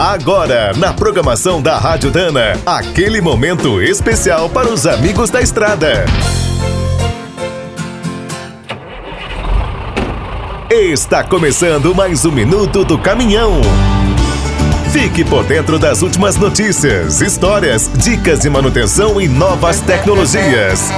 Agora, na programação da Rádio Dana, aquele momento especial para os amigos da estrada. Está começando mais um minuto do caminhão. Fique por dentro das últimas notícias, histórias, dicas de manutenção e novas tecnologias.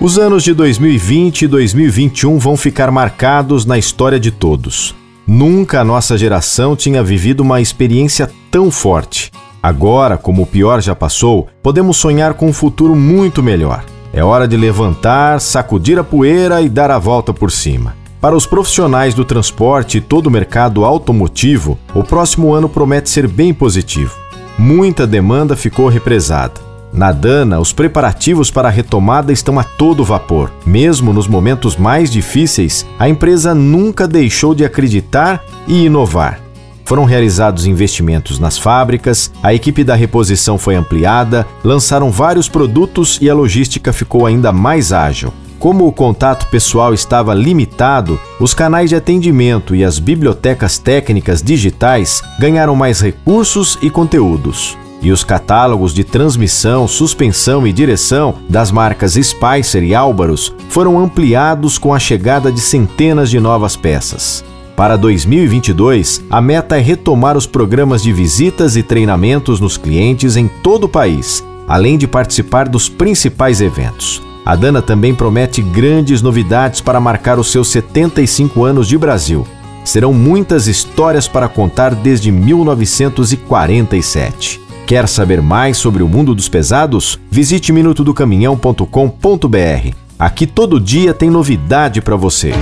Os anos de 2020 e 2021 vão ficar marcados na história de todos. Nunca a nossa geração tinha vivido uma experiência tão forte. Agora, como o pior já passou, podemos sonhar com um futuro muito melhor. É hora de levantar, sacudir a poeira e dar a volta por cima. Para os profissionais do transporte e todo o mercado automotivo, o próximo ano promete ser bem positivo. Muita demanda ficou represada. Na Dana, os preparativos para a retomada estão a todo vapor. Mesmo nos momentos mais difíceis, a empresa nunca deixou de acreditar e inovar. Foram realizados investimentos nas fábricas, a equipe da reposição foi ampliada, lançaram vários produtos e a logística ficou ainda mais ágil. Como o contato pessoal estava limitado, os canais de atendimento e as bibliotecas técnicas digitais ganharam mais recursos e conteúdos e os catálogos de transmissão, suspensão e direção das marcas Spicer e Álvaros foram ampliados com a chegada de centenas de novas peças. Para 2022, a meta é retomar os programas de visitas e treinamentos nos clientes em todo o país, além de participar dos principais eventos. A Dana também promete grandes novidades para marcar os seus 75 anos de Brasil. Serão muitas histórias para contar desde 1947. Quer saber mais sobre o mundo dos pesados? Visite minutodocaminhão.com.br. Aqui todo dia tem novidade para você.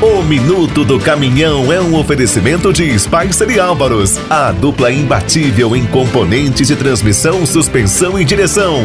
O Minuto do Caminhão é um oferecimento de Spicer e Álvaros, a dupla imbatível em componentes de transmissão, suspensão e direção.